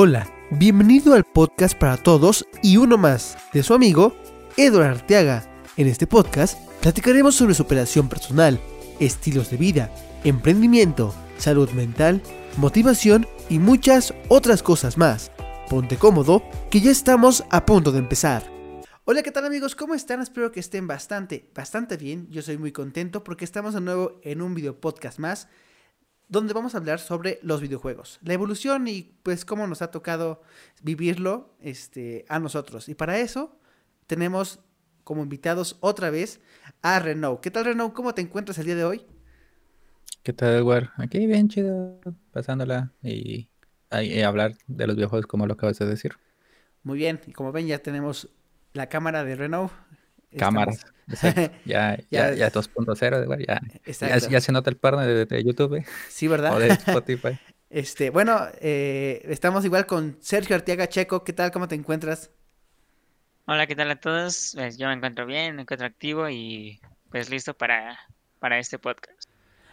Hola, bienvenido al podcast para todos y uno más de su amigo Eduardo Arteaga. En este podcast platicaremos sobre superación personal, estilos de vida, emprendimiento, salud mental, motivación y muchas otras cosas más. Ponte cómodo, que ya estamos a punto de empezar. Hola, ¿qué tal amigos? ¿Cómo están? Espero que estén bastante, bastante bien. Yo soy muy contento porque estamos de nuevo en un video podcast más donde vamos a hablar sobre los videojuegos, la evolución y pues cómo nos ha tocado vivirlo este, a nosotros. Y para eso tenemos como invitados otra vez a Renault. ¿Qué tal Renault? ¿Cómo te encuentras el día de hoy? ¿Qué tal, Edward? Aquí bien chido, pasándola y, y hablar de los videojuegos como lo acabas de decir. Muy bien, y como ven ya tenemos la cámara de Renault cámaras. ya, ya, ya, 2.0, ya, ya, ya, se nota el partner de, YouTube. ¿eh? Sí, ¿verdad? O de Spotify. este, bueno, eh, estamos igual con Sergio Arteaga Checo. ¿Qué tal? ¿Cómo te encuentras? Hola, ¿qué tal a todos? Pues yo me encuentro bien, me encuentro activo y pues listo para, para este podcast.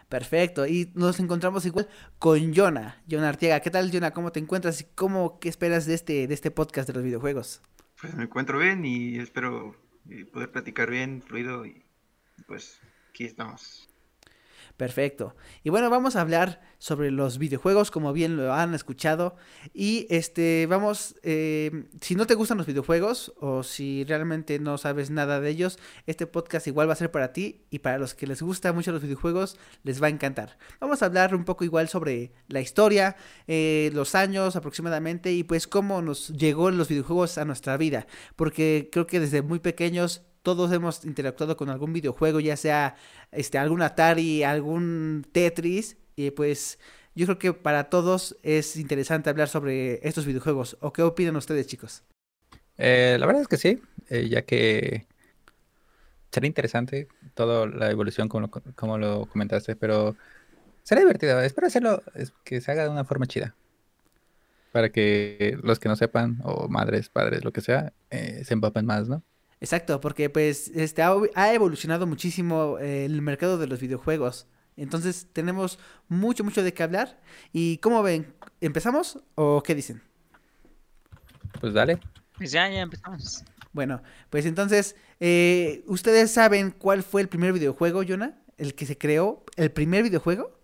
Perfecto, y nos encontramos igual con Jonah, Jonah Arteaga. ¿Qué tal, Jonah? ¿Cómo te encuentras y cómo, qué esperas de este, de este podcast de los videojuegos? Pues me encuentro bien y espero poder platicar bien, fluido y pues aquí estamos. Perfecto. Y bueno, vamos a hablar sobre los videojuegos, como bien lo han escuchado. Y este, vamos, eh, si no te gustan los videojuegos o si realmente no sabes nada de ellos, este podcast igual va a ser para ti y para los que les gustan mucho los videojuegos, les va a encantar. Vamos a hablar un poco igual sobre la historia, eh, los años aproximadamente y pues cómo nos llegó los videojuegos a nuestra vida. Porque creo que desde muy pequeños todos hemos interactuado con algún videojuego, ya sea este, algún Atari, algún Tetris, y pues yo creo que para todos es interesante hablar sobre estos videojuegos. ¿O qué opinan ustedes, chicos? Eh, la verdad es que sí, eh, ya que sería interesante toda la evolución como lo, como lo comentaste, pero será divertido. Espero hacerlo, que se haga de una forma chida. Para que los que no sepan, o madres, padres, lo que sea, eh, se empapen más, ¿no? Exacto, porque pues este ha, evolucionado muchísimo eh, el mercado de los videojuegos. Entonces tenemos mucho, mucho de qué hablar. ¿Y cómo ven? ¿Empezamos o qué dicen? Pues dale. Pues ya, ya empezamos. Bueno, pues entonces, eh, ¿ustedes saben cuál fue el primer videojuego, Jonah? ¿El que se creó? ¿El primer videojuego?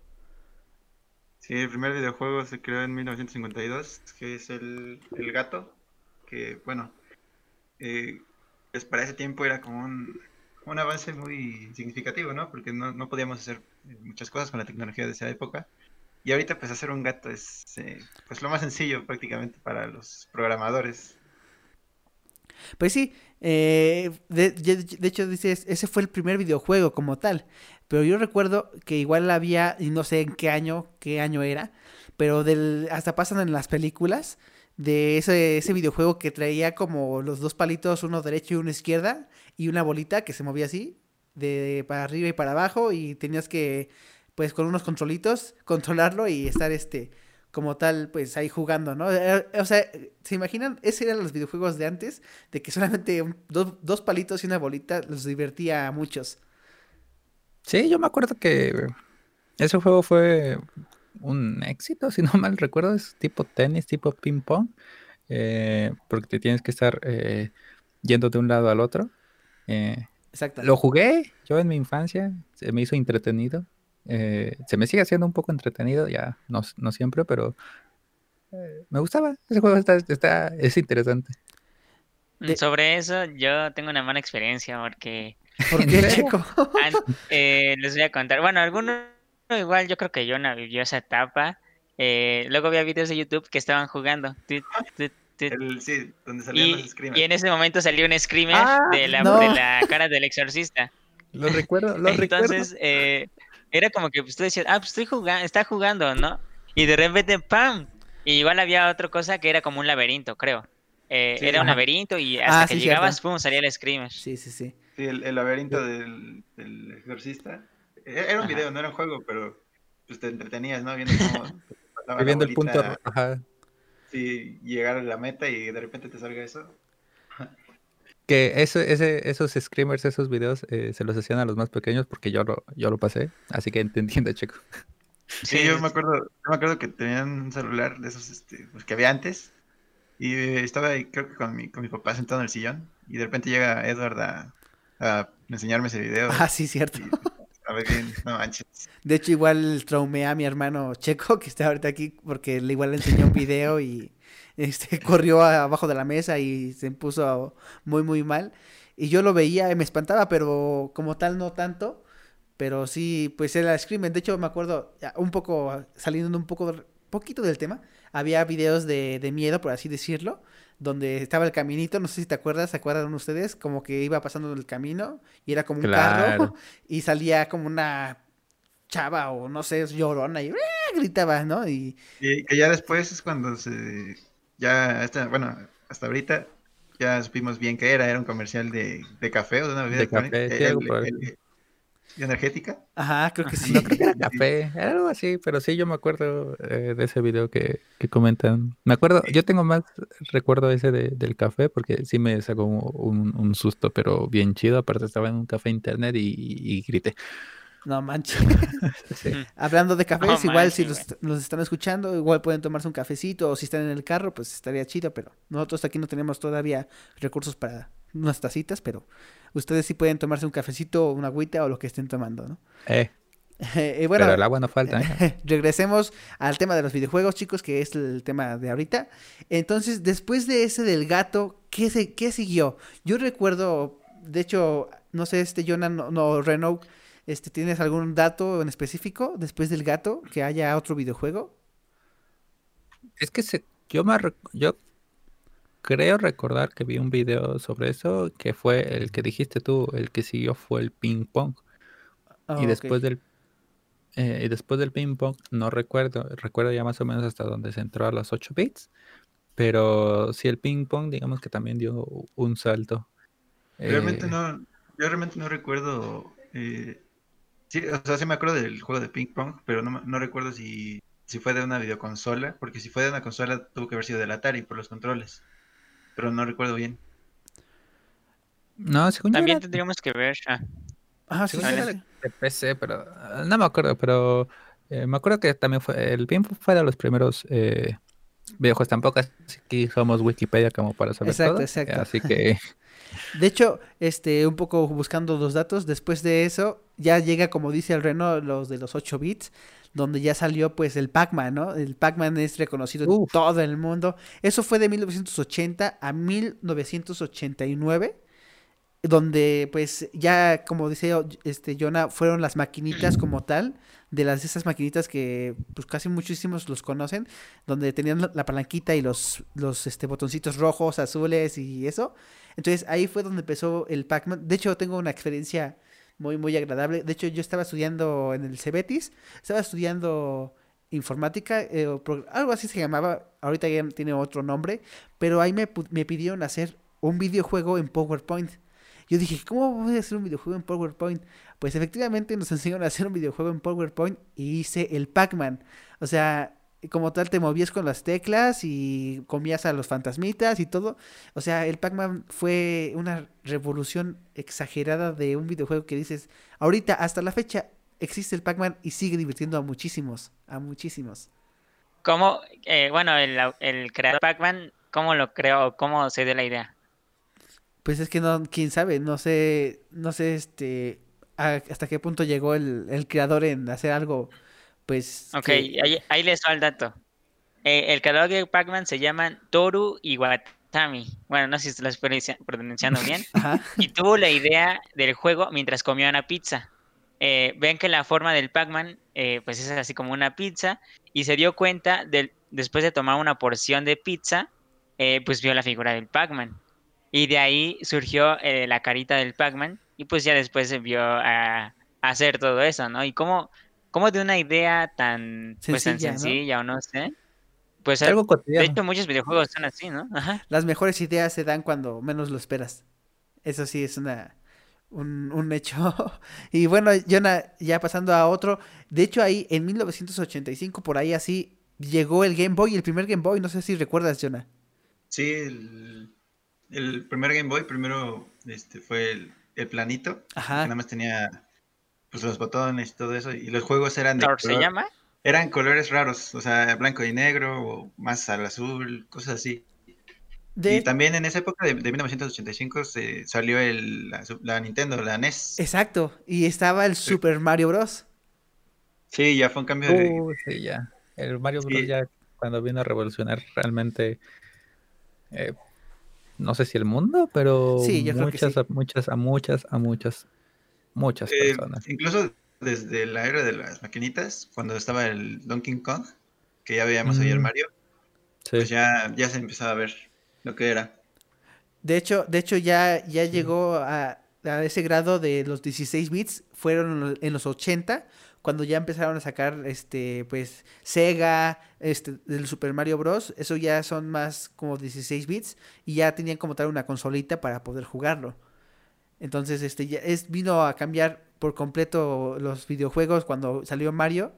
Sí, el primer videojuego se creó en 1952, que es el, el gato, que bueno, eh, pues para ese tiempo era como un, un avance muy significativo, ¿no? Porque no, no, podíamos hacer muchas cosas con la tecnología de esa época. Y ahorita pues hacer un gato es eh, pues lo más sencillo prácticamente para los programadores. Pues sí, eh, de, de, hecho dices, ese fue el primer videojuego como tal, pero yo recuerdo que igual había, y no sé en qué año, qué año era, pero del, hasta pasan en las películas, de ese, ese videojuego que traía como los dos palitos, uno derecho y uno izquierda, y una bolita que se movía así, de para arriba y para abajo, y tenías que, pues con unos controlitos, controlarlo y estar este como tal, pues ahí jugando, ¿no? Eh, o sea, ¿se imaginan? Ese eran los videojuegos de antes, de que solamente dos, dos palitos y una bolita los divertía a muchos. Sí, yo me acuerdo que ese juego fue un éxito, si no mal recuerdo, es tipo tenis, tipo ping pong, eh, porque te tienes que estar eh, yendo de un lado al otro. Eh, Exacto. Lo jugué yo en mi infancia, se me hizo entretenido. se me sigue haciendo un poco entretenido, ya no, no siempre, pero me gustaba. Ese juego está, está, es interesante. Mm, sobre eso, yo tengo una mala experiencia porque. ¿Por qué, chico? les voy a contar. Bueno, algunos igual yo creo que Jonah vivió esa etapa. Eh, luego había videos de YouTube que estaban jugando. sí, donde salían y, los screamers. Y en ese momento salió un screamer ah, de, la, de, la, cara del exorcista. Lo recuerdo, lo Entonces, Eh, era como que pues, tú decías, ah, pues estoy jugando, está jugando, ¿no? Y de repente, ¡pam! Y igual había otra cosa que era como un laberinto, creo. Eh, era un laberinto y hasta ah, que llegabas, pum, salía el screamer. Sí, sí, sí. Sí, el, el laberinto del, del exorcista era un video, no era un juego, pero pues te entretenías, ¿no? Viendo cómo Viendo el punto, ajá. Sí, llegar a la meta y de repente te salga eso. Que eso, ese, esos screamers, esos videos, eh, se los hacían a los más pequeños porque yo lo, yo lo pasé, así que entiendo, chico. Sí, yo me acuerdo, yo me acuerdo que tenían un celular de esos este, pues, que había antes. Y estaba ahí, creo que con mi, con mi papá sentado en el sillón. Y de repente llega Edward a, a enseñarme ese video. Ah, sí, cierto. a De hecho, igual traumé a mi hermano Checo, que está ahorita aquí, porque le igual le enseñó un video y este corrió abajo de la mesa y se puso muy, muy mal. Y yo lo veía y me espantaba, pero como tal no tanto. Pero sí, pues era Screamer. De hecho, me acuerdo, un poco, saliendo un poco, poquito del tema, había videos de, de miedo, por así decirlo, donde estaba el caminito, no sé si te acuerdas, ¿se acuerdan ustedes? Como que iba pasando el camino y era como un carro y salía como una chava o no sé, llorona y ¡ah! gritaba, ¿no? Y... y, que ya después es cuando se, ya, hasta, bueno, hasta ahorita ya supimos bien que era, era un comercial de, de café o de una bebida de café, energética. Ajá, creo que sí. No creo que era café, era algo así, pero sí yo me acuerdo eh, de ese video que, que, comentan. Me acuerdo, yo tengo más recuerdo ese de, del café porque sí me sacó un, un, susto, pero bien chido. Aparte estaba en un café internet y, y grité. No manches. Hablando de cafés, igual si los, están escuchando, igual pueden tomarse un cafecito o si están en el carro, pues estaría chido, pero nosotros aquí no tenemos todavía recursos para unas tacitas, pero ustedes sí pueden tomarse un cafecito, una agüita o lo que estén tomando, ¿no? Eh. eh bueno, pero el agua no falta. ¿eh? regresemos al tema de los videojuegos, chicos, que es el tema de ahorita. Entonces, después de ese del gato, ¿qué, se, qué siguió? Yo recuerdo, de hecho, no sé, este Jonah, no, no Renault este, ¿Tienes algún dato en específico después del gato que haya otro videojuego? Es que se, yo, me, yo creo recordar que vi un video sobre eso, que fue el que dijiste tú, el que siguió fue el ping pong. Ah, y después del eh, y después del ping pong, no recuerdo, recuerdo ya más o menos hasta donde se entró a los 8 bits, pero sí el ping pong, digamos que también dio un salto. Realmente eh, no, yo realmente no recuerdo eh, Sí, o sea, sí me acuerdo del juego de ping pong, pero no, no recuerdo si, si fue de una videoconsola, porque si fue de una consola tuvo que haber sido del Atari por los controles, pero no recuerdo bien. No, según También tendríamos que ver. Ah, ah sí, de, PC, pero ah, no me acuerdo, pero eh, me acuerdo que también fue, el pong fue de los primeros eh, videojuegos tampoco, así que somos Wikipedia como para saber exacto, todo. Exacto. Así que De hecho, este, un poco buscando los datos, después de eso, ya llega, como dice el Reno, los de los 8 bits, donde ya salió pues el Pac-Man, ¿no? El Pac-Man es reconocido en todo el mundo. Eso fue de 1980 a 1989 donde pues ya como dice este Jonah fueron las maquinitas como tal de las esas maquinitas que pues casi muchísimos los conocen donde tenían la palanquita y los los este botoncitos rojos azules y eso entonces ahí fue donde empezó el Pac-Man de hecho tengo una experiencia muy muy agradable de hecho yo estaba estudiando en el Cebetis estaba estudiando informática eh, algo así se llamaba ahorita ya tiene otro nombre pero ahí me, me pidieron hacer un videojuego en PowerPoint yo dije, ¿cómo voy a hacer un videojuego en PowerPoint? Pues efectivamente nos enseñaron a hacer un videojuego en PowerPoint y hice el Pac-Man. O sea, como tal te movías con las teclas y comías a los fantasmitas y todo. O sea, el Pac-Man fue una revolución exagerada de un videojuego que dices, ahorita hasta la fecha existe el Pac-Man y sigue divirtiendo a muchísimos, a muchísimos. ¿Cómo, eh, bueno, el, el creador Pac-Man, cómo lo creó, cómo se dio la idea? Pues es que no, quién sabe, no sé, no sé este hasta qué punto llegó el, el creador en hacer algo, pues. Ok, ahí, ahí, les va el dato. Eh, el creador de Pac-Man se llama Toru Iwatami. Bueno, no sé si lo estoy pronunciando bien. y tuvo la idea del juego mientras comía una pizza. Eh, ven que la forma del Pac-Man eh, pues es así como una pizza y se dio cuenta del, después de tomar una porción de pizza, pues vio la figura del Pac-Man. Y de ahí surgió eh, la carita del Pac-Man y pues ya después se vio a, hacer todo eso, ¿no? Y cómo, cómo de una idea tan sencilla, pues, tan sencilla o no sé, pues algo cotidiano. De hecho muchos videojuegos son así, ¿no? Ajá. Las mejores ideas se dan cuando menos lo esperas. Eso sí es una un, un hecho. y bueno, Jonah, ya pasando a otro, de hecho ahí en 1985 por ahí así llegó el Game Boy, el primer Game Boy, no sé si recuerdas, Jonah. Sí, el el primer Game Boy primero este, fue el, planito. Ajá. nada más tenía pues los botones y todo eso. Y los juegos eran de. ¿Color se llama? eran colores raros, o sea, blanco y negro, o más al azul, cosas así. Y también en esa época de, 1985 se salió el, la, Nintendo, la NES. Exacto, y estaba el Super Mario Bros. Sí, ya fue un cambio de... Uh, sí, ya. El Mario Bros. ya cuando vino a revolucionar realmente, eh, no sé si el mundo, pero muchas, a muchas, a muchas, a muchas, muchas eh, personas. Incluso desde la era de las maquinitas, cuando estaba el Donkey Kong, que ya veíamos ayer mm. Mario, pues ya, ya se empezaba a ver lo que era. De hecho, de hecho ya, ya llegó a, a, ese grado de los 16 bits, fueron en los 80, cuando ya empezaron a sacar este pues Sega, este del Super Mario Bros, eso ya son más como 16 bits y ya tenían como tal una consolita para poder jugarlo. Entonces, este ya es vino a cambiar por completo los videojuegos cuando salió Mario.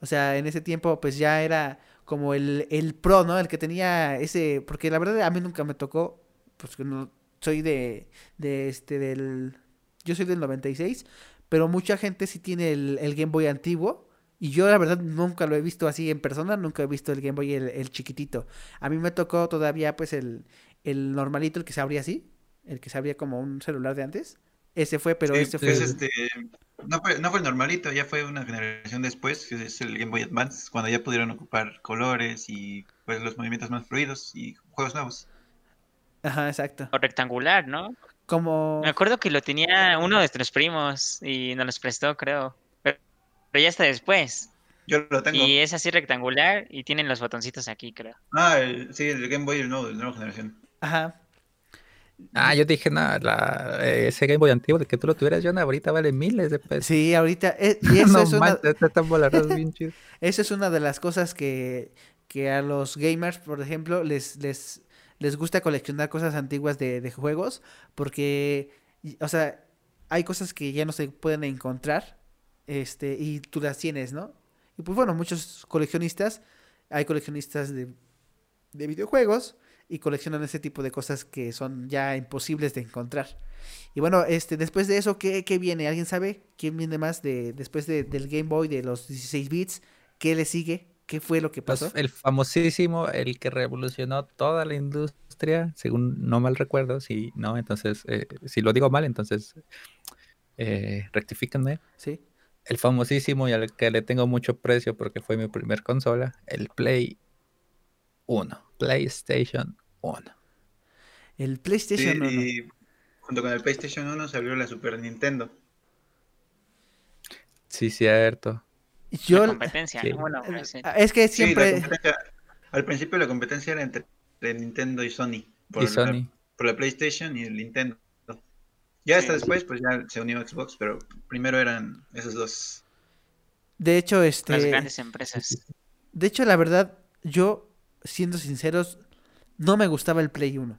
O sea, en ese tiempo pues ya era como el, el pro, ¿no? El que tenía ese porque la verdad a mí nunca me tocó pues que no soy de de este del yo soy del 96 pero mucha gente sí tiene el, Game Boy antiguo. Y yo la verdad nunca lo he visto así en persona, nunca he visto el Game Boy el, chiquitito. A mí me tocó todavía pues el, el normalito, el que se abría así, el que se abría como un celular de antes. Ese fue, pero ese fue... Este, no, fue, no fue el normalito, ya fue una generación después, que es el Game Boy Advance, cuando ya pudieron ocupar colores y pues los movimientos más fluidos y juegos nuevos. Ajá, exacto. O rectangular, ¿no? Como... Me acuerdo que lo tenía uno de nuestros primos y nos los prestó, creo. Pero, ya está después. Yo lo tengo. Y es así rectangular y tienen los botoncitos aquí, creo. Ah, sí, el Game Boy el nuevo, de nueva generación. Ajá. Ah, yo dije, nada, ese Game Boy antiguo de que tú lo tuvieras, Jonah, ahorita vale miles de pesos. Sí, ahorita. Eh, y eso es una... Eso es una de las cosas que, que a los gamers, por ejemplo, les, les les gusta coleccionar cosas antiguas de, juegos porque, o sea, hay cosas que ya no se pueden encontrar este, y tú las tienes, ¿no? Y pues bueno, muchos coleccionistas, hay coleccionistas de, de videojuegos y coleccionan ese tipo de cosas que son ya imposibles de encontrar. Y bueno, este, después de eso, ¿qué, qué viene? ¿Alguien sabe? ¿Quién viene más de, después de, del Game Boy de los 16 bits? ¿Qué le sigue? ¿Qué fue lo que pues, pasó? el famosísimo, el que revolucionó toda la industria, según no mal recuerdo, si no, entonces, eh, si lo digo mal, entonces eh, rectifíquenme. Sí. El famosísimo y al que le tengo mucho precio porque fue mi primer consola, el Play 1, PlayStation 1. El PlayStation 1. Y junto con el PlayStation 1 se abrió la Super Nintendo. Sí, cierto. Yo, competencia, bueno, es que siempre... al principio la competencia era entre Nintendo y Sony. Por, La, por la PlayStation y el Nintendo. Ya hasta después, pues ya se unió Xbox, pero primero eran esos dos. De hecho, este... Las grandes empresas. De hecho, la verdad, yo, siendo sinceros, no me gustaba el Play 1.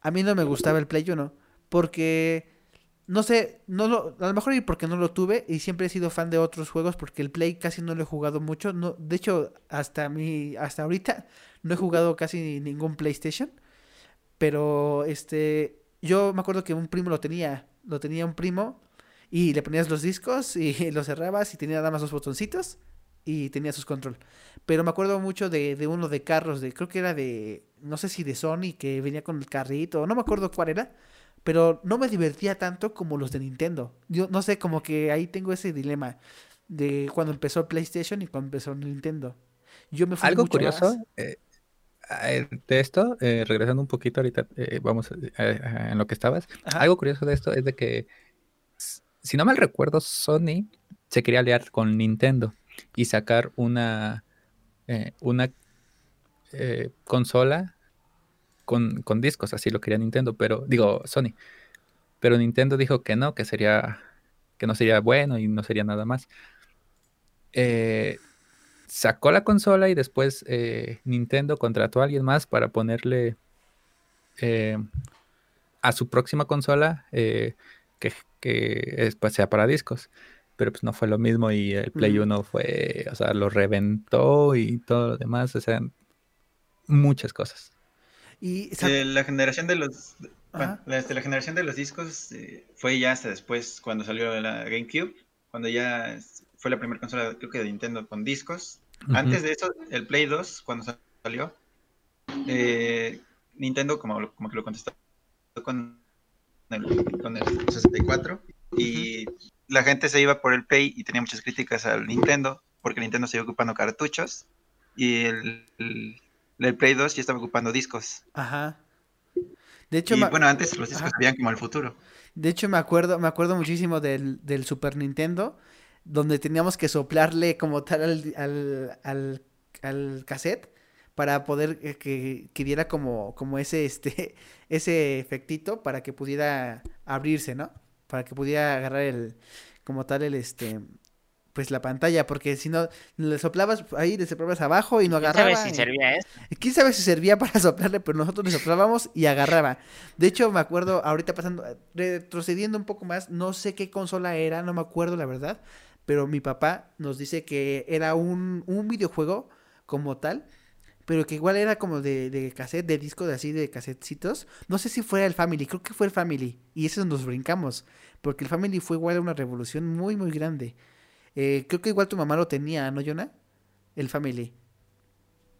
A mí no me gustaba el Play 1, porque no sé, no lo, a lo mejor porque no lo tuve y siempre he sido fan de otros juegos porque el Play casi no lo he jugado mucho. No, de hecho, hasta mi, hasta ahorita no he jugado casi ningún PlayStation. Pero este, yo me acuerdo que un primo lo tenía, lo tenía un primo y le ponías los discos y los cerrabas y tenía nada más dos botoncitos y tenía sus control. Pero me acuerdo mucho de, de uno de carros, de creo que era de, no sé si de Sony que venía con el carrito, no me acuerdo cuál era pero no me divertía tanto como los de Nintendo. Yo no sé, como que ahí tengo ese dilema de cuando empezó PlayStation y cuando empezó Nintendo. Yo me fui Algo curioso eh, de esto, eh, regresando un poquito ahorita, eh, vamos en lo que estabas. Algo curioso de esto es de que, si no mal recuerdo, Sony se quería aliar con Nintendo y sacar una, una consola con, discos, así lo quería Nintendo, pero digo Sony. Pero Nintendo dijo que no, que sería que no sería bueno y no sería nada más. Eh, sacó la consola y después eh, Nintendo contrató a alguien más para ponerle eh, a su próxima consola que, que pues, sea para discos. Pero pues no fue lo mismo y el Play 1 fue, o sea, lo reventó y todo lo demás, o sea, muchas cosas. Y la generación de los la, la, generación de los discos eh, fue ya hasta después cuando salió la GameCube, cuando ya fue la primera consola, creo que de Nintendo con discos. Antes de eso, el Play 2, cuando salió, eh, Nintendo como, como que lo contestó con el, con el 64 y la gente se iba por el Play y tenía muchas críticas al Nintendo porque Nintendo se iba ocupando cartuchos y el, el, Play 2 ya estaba ocupando discos. Ajá. De hecho, bueno, antes los discos veían como el futuro. De hecho, me acuerdo, me acuerdo muchísimo del, del Super Nintendo, donde teníamos que soplarle como tal al, al, al, al cassette para poder eh, que, que, diera como, como ese, este, ese efectito para que pudiera abrirse, ¿no? Para que pudiera agarrar el, como tal, el, este, pues la pantalla, porque si no, le soplabas ahí, le soplabas abajo y no agarraba. ¿Quién sabe si servía eso? ¿Quién sabe si servía para soplarle? Pero nosotros le soplábamos y agarraba. De hecho, me acuerdo, ahorita pasando, retrocediendo un poco más, no sé qué consola era, no me acuerdo la verdad, pero mi papá nos dice que era un, un videojuego como tal, pero que igual era como de, de cassette, de disco de así, de casetecitos. No sé si fuera el Family, creo que fue el Family, y eso nos brincamos, porque el Family fue igual una revolución muy, muy grande. Eh, creo que igual tu mamá lo tenía, ¿no, Jonah? El Family.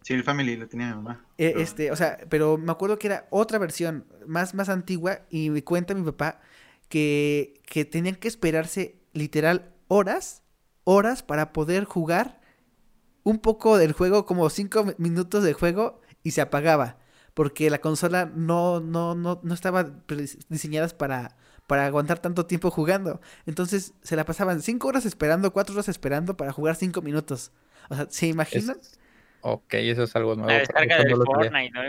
Sí, el Family lo tenía mi mamá. Eh, este, o sea, pero me acuerdo que era otra versión, más, más antigua, y me cuenta mi papá que, que tenían que esperarse literal horas, horas para poder jugar un poco del juego, como cinco minutos de juego, y se apagaba. Porque la consola no, no, no, no estaba diseñada para, para aguantar tanto tiempo jugando. Entonces se la pasaban cinco horas esperando, cuatro horas esperando para jugar cinco minutos. O sea, ¿se imaginan? Ok, eso es algo nuevo.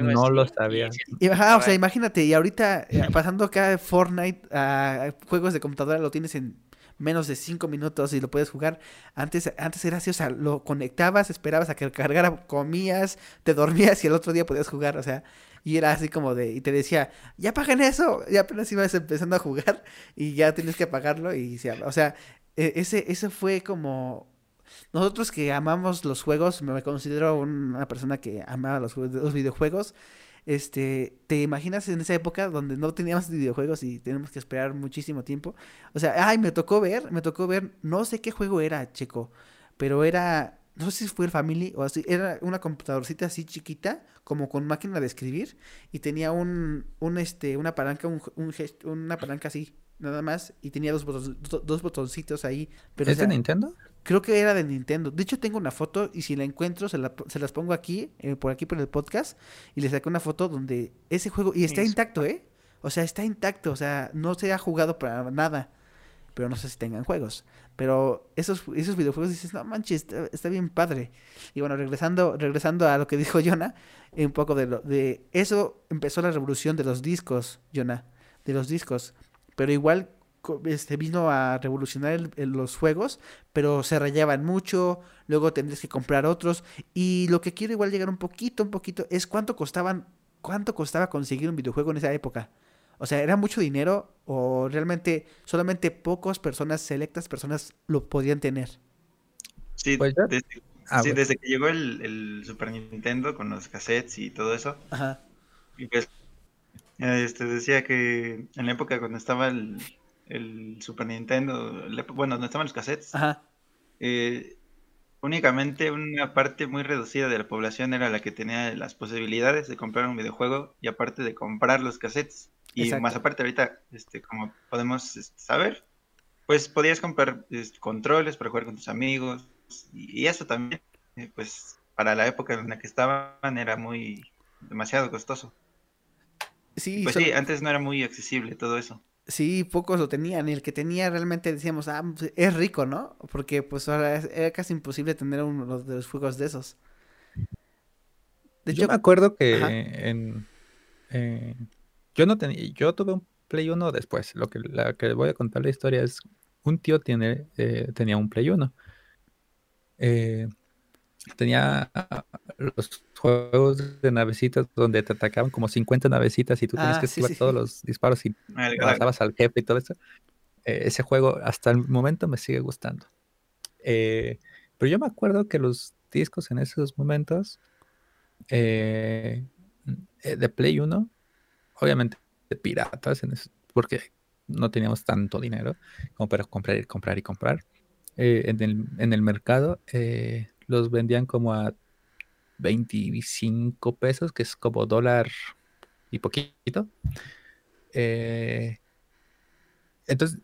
no lo sabía. Y, o sea, imagínate, y ahorita eh, pasando acá de Fortnite a juegos de computadora lo tienes en menos de cinco minutos y lo puedes jugar. Antes, antes era así, o sea, lo conectabas, esperabas a que cargara, comías, te dormías y el otro día podías jugar, o sea, y era así como de, y te decía, ya paguen eso, ya apenas ibas empezando a jugar y ya tienes que pagarlo y, o sea, e, ese, ese fue como nosotros que amamos los juegos, me considero una persona que amaba los, los, videojuegos. Este, ¿te imaginas en esa época donde no teníamos videojuegos y tenemos que esperar muchísimo tiempo? O sea, ay, me tocó ver, me tocó ver, no sé qué juego era, chico, pero era no sé si fue el Family o así, era una computadorcita así chiquita, como con máquina de escribir, y tenía un, un este, una palanca, un, una palanca así, nada más, y tenía dos, dos botoncitos ahí. Pero, ¿Es de Nintendo? Creo que era de Nintendo. De hecho, tengo una foto, y si la encuentro, se, la, se las pongo aquí, eh, por aquí por el podcast, y le saqué una foto donde ese juego, y está intacto, ¿eh? O sea, está intacto, o sea, no se ha jugado para nada pero no sé si tengan juegos. Pero esos, esos videojuegos dices, no manches, está, bien padre. Y bueno, regresando, regresando a lo que dijo Jonah, un poco de, lo, de eso empezó la revolución de los discos, Jonah, de los discos. Pero igual este, vino a revolucionar los juegos, pero se rayaban mucho, luego tendrías que comprar otros. Y lo que quiero igual llegar un poquito, un poquito, es cuánto costaban, cuánto costaba conseguir un videojuego en esa época. O sea, ¿era mucho dinero o realmente solamente pocas personas, selectas personas lo podían tener? Sí, pues ah, desde, que llegó el, Super Nintendo con los cassettes y todo eso. Ajá. Y pues, este, decía que en la época cuando estaba el, Super Nintendo, bueno, donde estaban los cassettes, Ajá. Eh, únicamente una parte muy reducida de la población era la que tenía las posibilidades de comprar un videojuego y aparte de comprar los cassettes. Y más aparte ahorita, este, como podemos este, saber, pues podías comprar este, controles para jugar con tus amigos y, eso también, eh, pues para la época en la que estaban era muy demasiado costoso. Sí, pues sí, antes no era muy accesible todo eso. Sí, pocos lo tenían. Y el que tenía realmente decíamos, ah, pues, es rico, ¿no? Porque pues ahora era casi imposible tener uno de los juegos de esos. De Yo me acuerdo que en, eh, yo no tenía, yo tuve un Play 1 después. Lo que, la que voy a contar la historia es, un tío tiene, eh, tenía un Play 1. Eh, tenía los juegos de navecitas donde te atacaban como 50 navecitas y tú tenías ah, que esquivar todos los disparos y pasabas al jefe y todo eso. Eh, ese juego hasta el momento me sigue gustando. pero yo me acuerdo que los discos en esos momentos de Play 1 obviamente de piratas, porque no teníamos tanto dinero como para comprar y comprar y comprar. eh, en, el, en, el, mercado, eh, los vendían como a 25 pesos, que es como dólar y poquito. Eh, entonces,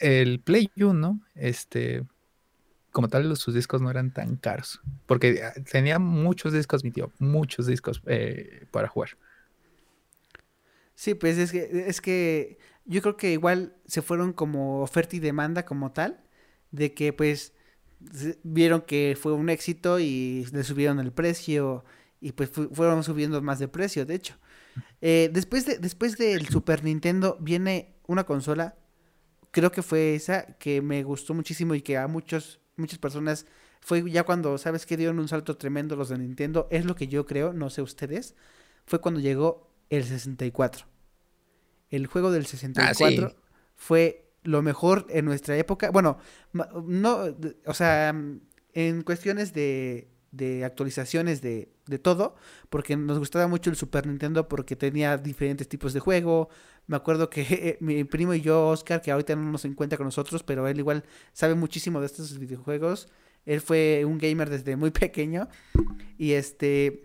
el Play 1, este, como tal, sus discos no eran tan caros, porque ah, tenía muchos discos, mi tío, muchos discos para jugar. Sí, pues es que, es que yo creo que igual se fueron como oferta y demanda como tal, de que pues vieron que fue un éxito y le subieron el precio y pues fueron subiendo más de precio, de hecho. Eh, después, de, después del Super Nintendo viene una consola, creo que fue esa, que me gustó muchísimo y que a muchos, muchas personas fue ya cuando, ¿sabes que Dieron un salto tremendo los de Nintendo, es lo que yo creo, no sé ustedes, fue cuando llegó el 64 el juego del 64 ah, fue lo mejor en nuestra época. Bueno, no, o sea, en cuestiones de, de actualizaciones de, de, todo, porque nos gustaba mucho el Super Nintendo porque tenía diferentes tipos de juego. Me acuerdo que mi primo y yo, Oscar, que ahorita no nos encuentra con nosotros, pero él igual sabe muchísimo de estos videojuegos. Él fue un gamer desde muy pequeño y este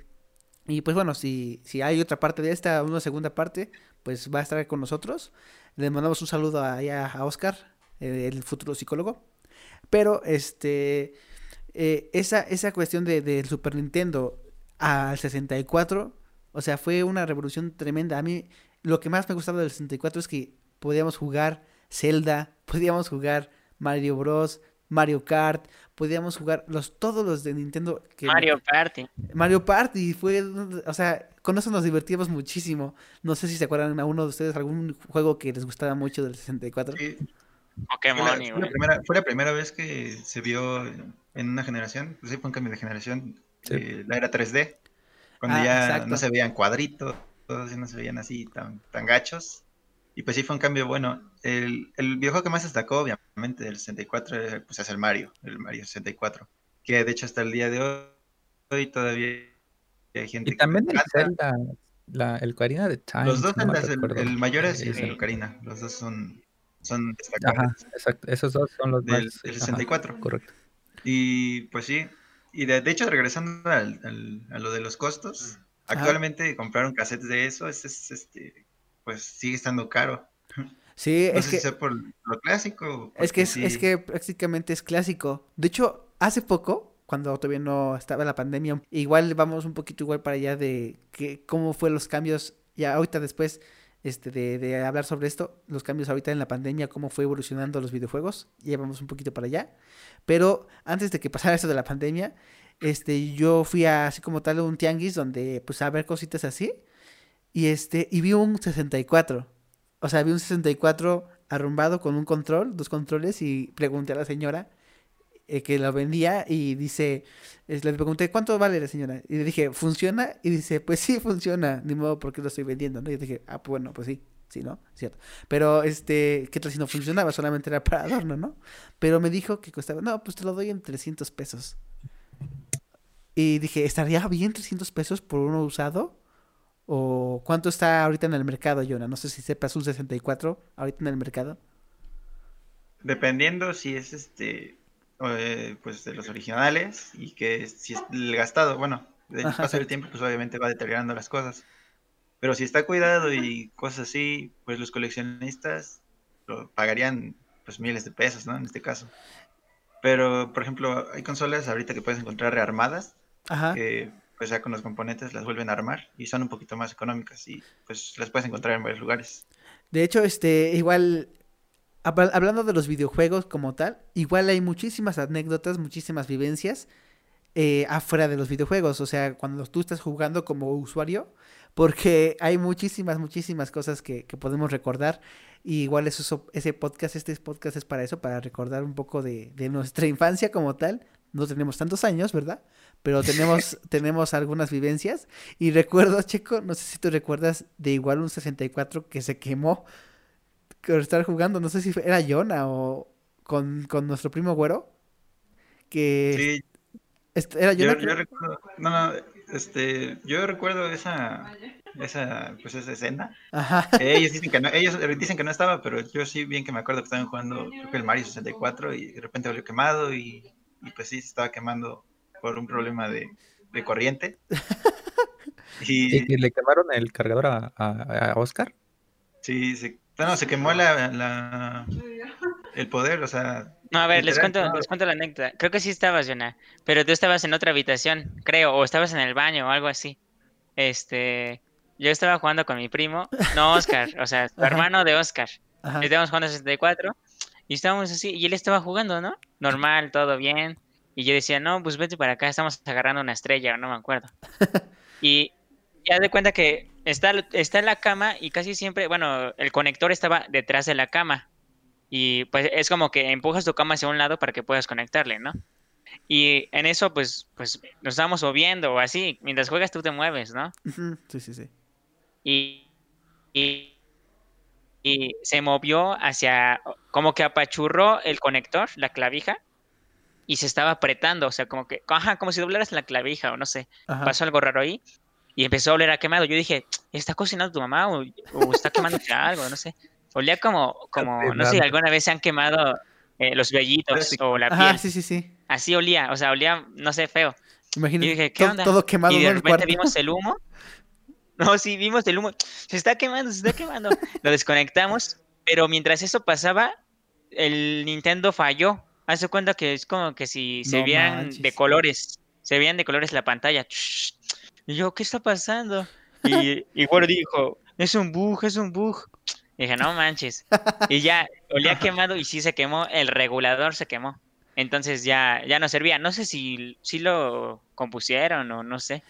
y pues bueno, si, si hay otra parte de esta, una segunda parte, pues va a estar con nosotros. Le mandamos un saludo allá a Oscar, eh, el futuro psicólogo. Pero este eh, esa, esa cuestión del de, Super Nintendo al 64, o sea, fue una revolución tremenda. A mí lo que más me gustaba del 64 es que podíamos jugar Zelda, podíamos jugar Mario Bros, Mario Kart, podíamos jugar los todos los de Nintendo. Que Mario Party. Mario Party fue, o sea, con eso nos divertíamos muchísimo. No sé si se acuerdan a uno de ustedes algún juego que les gustaba mucho del 64. Sí. Pokémon, fue, la, primera, fue la primera vez que se vio en una generación, pues sí fue un cambio de generación, eh, la era 3D, cuando ah, ya no se veían cuadritos, todos no se veían así tan, tan gachos. Y pues sí fue un cambio bueno. El, el videojuego que más destacó, obviamente, del 64, pues es el Mario, el Mario 64. Que de hecho hasta el día de hoy todavía hay gente y también el Zelda, la, el Ocarina de Time. Los dos, el, mayor es, el Ocarina. Los dos son, son destacados. exacto. Esos dos son los del, 64. correcto. Y pues sí. Y de, de hecho, regresando al, a lo de los costos, actualmente comprar un cassette de eso es, es este pues sigue estando caro. Sí, es que... por lo clásico. Es que, es, es que prácticamente es clásico. De hecho, hace poco, cuando todavía no estaba la pandemia, igual vamos un poquito igual para allá de que, cómo fue los cambios, ya ahorita después este, de, hablar sobre esto, los cambios ahorita en la pandemia, cómo fue evolucionando los videojuegos, ya vamos un poquito para allá. Pero antes de que pasara eso de la pandemia, este, yo fui a, así como tal un tianguis donde pues a ver cositas así y este, y vi un 64. O sea, vi un 64 arrumbado con un control, dos controles, y pregunté a la señora eh, que lo vendía y dice, le pregunté, ¿cuánto vale la señora? Y le dije, ¿funciona? Y dice, pues sí, funciona, ni modo porque lo estoy vendiendo, ¿no? Y dije, ah, pues bueno, pues sí, sí, ¿no? Cierto. Pero, este, ¿qué tal si no funcionaba? Solamente era para adorno, ¿no? Pero me dijo que costaba, no, pues te lo doy en 300 pesos. Y dije, ¿estaría bien 300 pesos por uno usado? ¿O cuánto está ahorita en el mercado, Jonah? No sé si sepas un 64 ahorita en el mercado. Dependiendo si es este, eh, pues de los originales y que si es el gastado, bueno, el paso del tiempo pues obviamente va deteriorando las cosas. Pero si está cuidado y cosas así, pues los coleccionistas lo pagarían pues miles de pesos, ¿no? En este caso. Pero, por ejemplo, hay consolas ahorita que puedes encontrar rearmadas, Ajá. que pues ya con los componentes las vuelven a armar y son un poquito más económicas y pues las puedes encontrar en varios lugares. De hecho, este, igual, hablando de los videojuegos como tal, igual hay muchísimas anécdotas, muchísimas vivencias eh, afuera de los videojuegos, o sea, cuando tú estás jugando como usuario, porque hay muchísimas, muchísimas cosas que, podemos recordar. Y igual eso, ese podcast, este podcast es para eso, para recordar un poco de, de nuestra infancia como tal. No tenemos tantos años, ¿verdad? pero tenemos, tenemos algunas vivencias. Y recuerdo, Checo, no sé si tú recuerdas de igual un 64 que se quemó estar jugando, no sé si era Yona o con, con nuestro primo güero. Que sí. era Yona. Yo, recuerdo, no, no, este, yo recuerdo esa, esa, pues esa escena. Ajá. Ellos dicen que no, ellos dicen que no estaba, pero yo sí bien que me acuerdo que estaban jugando creo que el Mario 64 y de repente volvió quemado y, y pues sí se estaba quemando por un problema de, de corriente. y... le quemaron el cargador a, a, Oscar? Sí, se, bueno, se quemó la, la, el poder, o sea... No, a ver, les cuento, les cuento la anécdota. Creo que sí estabas, Jonah, pero tú estabas en otra habitación, creo, o estabas en el baño o algo así. Este, yo estaba jugando con mi primo, no Oscar, o sea, tu hermano de Oscar. Estábamos jugando 64 y estábamos así, y él estaba jugando, ¿no? Normal, todo bien. Y yo decía, no, pues vete para acá, estamos agarrando una estrella, no me acuerdo. y ya de cuenta que está, está en la cama y casi siempre, bueno, el conector estaba detrás de la cama. Y pues es como que empujas tu cama hacia un lado para que puedas conectarle, ¿no? Y en eso, pues, pues nos estamos moviendo o así. Mientras juegas, tú te mueves, ¿no? Sí, sí, sí. Y, y, y, se movió hacia, como que apachurró el conector, la clavija, y se estaba apretando, o sea, como que, ajá, como si doblaras la clavija o no sé. Pasó algo raro ahí y empezó a oler a quemado. Yo dije, ¿está cocinando tu mamá o, está quemando algo? No sé. Olía como, como, no sé, alguna vez se han quemado eh, los vellitos o la piel. sí, sí, sí. Así olía, o sea, olía, no sé, feo. Imagínate, y dije, ¿qué onda? Todo quemado. Y de repente vimos el humo. No, sí, vimos el humo. Se está quemando, se está quemando. Lo desconectamos, pero mientras eso pasaba, el Nintendo falló. Hace cuenta que es como que si se veían de colores, se veían de colores la pantalla. Y yo, ¿qué está pasando? Y, y bueno, dijo, es un bug, es un bug. dije, no manches. Y ya olía quemado y sí se quemó, el regulador se quemó. Entonces ya, ya no servía. No sé si, si lo compusieron o no sé.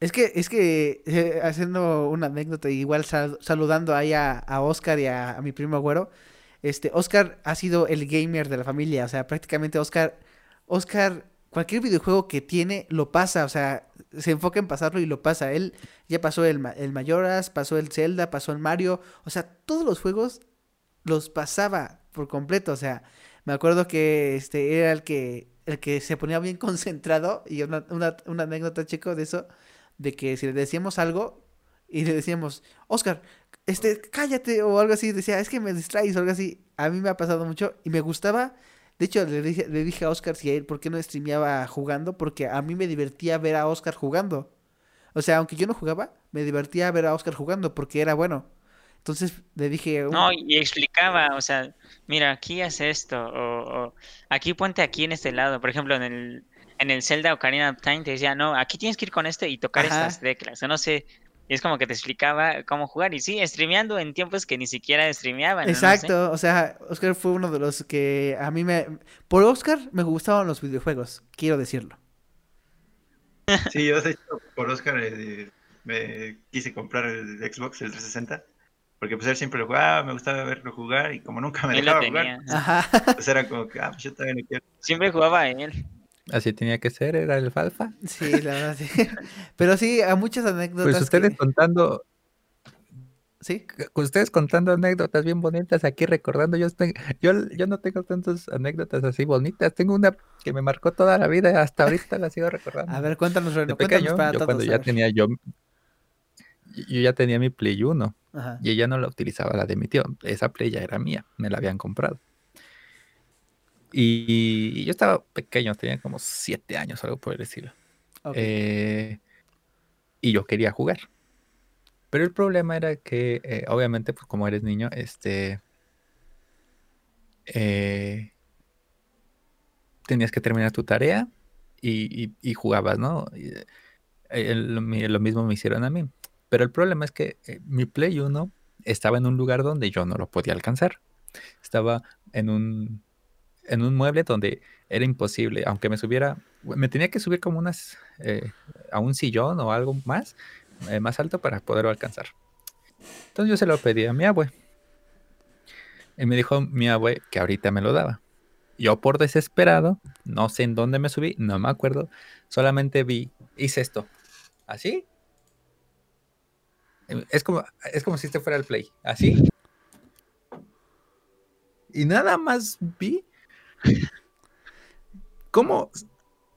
Es que, es que eh, haciendo una anécdota, igual saludando ahí a, Oscar y a, mi primo Agüero, este, Oscar ha sido el gamer de la familia, o sea, prácticamente Oscar, Oscar, cualquier videojuego que tiene, lo pasa, o sea, se enfoca en pasarlo y lo pasa. Él ya pasó el, el Mayoras, pasó el Zelda, pasó el Mario, o sea, todos los juegos los pasaba por completo, o sea, me acuerdo que este era el que el que se ponía bien concentrado y una, una, una anécdota, chico, de eso, de que si le decíamos algo y le decíamos, Oscar, este, cállate o algo así, decía, es que me distraes o algo así, a mí me ha pasado mucho y me gustaba, de hecho le dije, le dije a Oscar si a él, ¿por qué no streameaba jugando? Porque a mí me divertía ver a Oscar jugando. O sea, aunque yo no jugaba, me divertía ver a Oscar jugando porque era bueno. Entonces le dije... No, y explicaba, o sea, mira, aquí hace esto, o, aquí ponte aquí en este lado. Por ejemplo, en el, en el Zelda Ocarina of Time te decía, no, aquí tienes que ir con este y tocar estas teclas. O no sé, y es como que te explicaba cómo jugar. Y sí, streameando en tiempos que ni siquiera streameaban. Exacto, o sea, Oscar fue uno de los que a mí me... Por Oscar me gustaban los videojuegos, quiero decirlo. Sí, yo de hecho, por Oscar eh, me quise comprar el Xbox, el 360. Porque pues él siempre lo jugaba, me gustaba verlo jugar y como nunca me dejaba jugar, pues era como que, ah, pues yo también lo quiero. Siempre jugaba en él. Así tenía que ser, era el falfa. Sí, la verdad, sí. Pero sí, a muchas anécdotas. Pues ustedes contando. ¿Sí? Ustedes contando anécdotas bien bonitas aquí recordando. Yo, yo, yo no tengo tantas anécdotas así bonitas. Tengo una que me marcó toda la vida hasta ahorita la sigo recordando. A ver, cuéntanos, Reno, pequeño, yo cuando ya tenía yo. Yo ya tenía mi Play 1 y ella no la utilizaba la de mi tío. Esa Play ya era mía, me la habían comprado. Y yo estaba pequeño, tenía como siete años, algo por decirlo. Eh, y yo quería jugar. Pero el problema era que, eh, obviamente, pues como eres niño, este. Eh, tenías que terminar tu tarea y, jugabas, ¿no? lo, mismo me hicieron a mí. Pero el problema es que mi Play 1 estaba en un lugar donde yo no lo podía alcanzar. Estaba en un en un mueble donde era imposible, aunque me subiera, me tenía que subir como unas, eh, a un sillón o algo más, eh, más alto para poderlo alcanzar. Entonces yo se lo pedí a mi abue. Y me dijo mi abue que ahorita me lo daba. Yo por desesperado, no sé en dónde me subí, no me acuerdo, solamente vi, hice esto, así. Es como, es como si este fuera el play, así. Y nada más vi ¿Cómo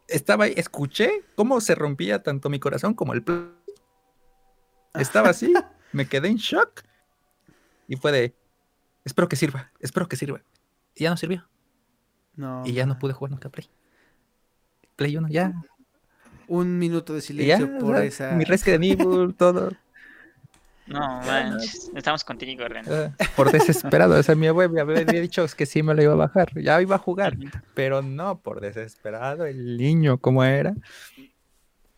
estaba ahí? Escuché cómo se rompía tanto mi corazón como el Estaba así, me quedé en shock. Y fue de, espero que sirva, espero que sirva. Y ya no sirvió. No. Y ya no pude jugar nunca Play. Play 1, ya. Un minuto de silencio por esa. Mi Resident Evil, todo. No, manches, estamos contigo, Ren. Ah, por desesperado, o sea, mi abuelo me había dicho que sí me lo iba a bajar, ya iba a jugar, pero no, por desesperado, el niño como era.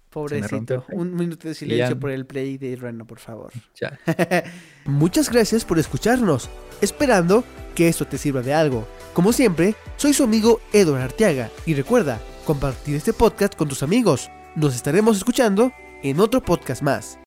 Pobrecito, un minuto de silencio por el play de Reno, por favor. Ya. Muchas gracias por escucharnos, esperando que esto te sirva de algo. Como siempre, soy su amigo Edward Arteaga y recuerda compartir este podcast con tus amigos. Nos estaremos escuchando en otro podcast más.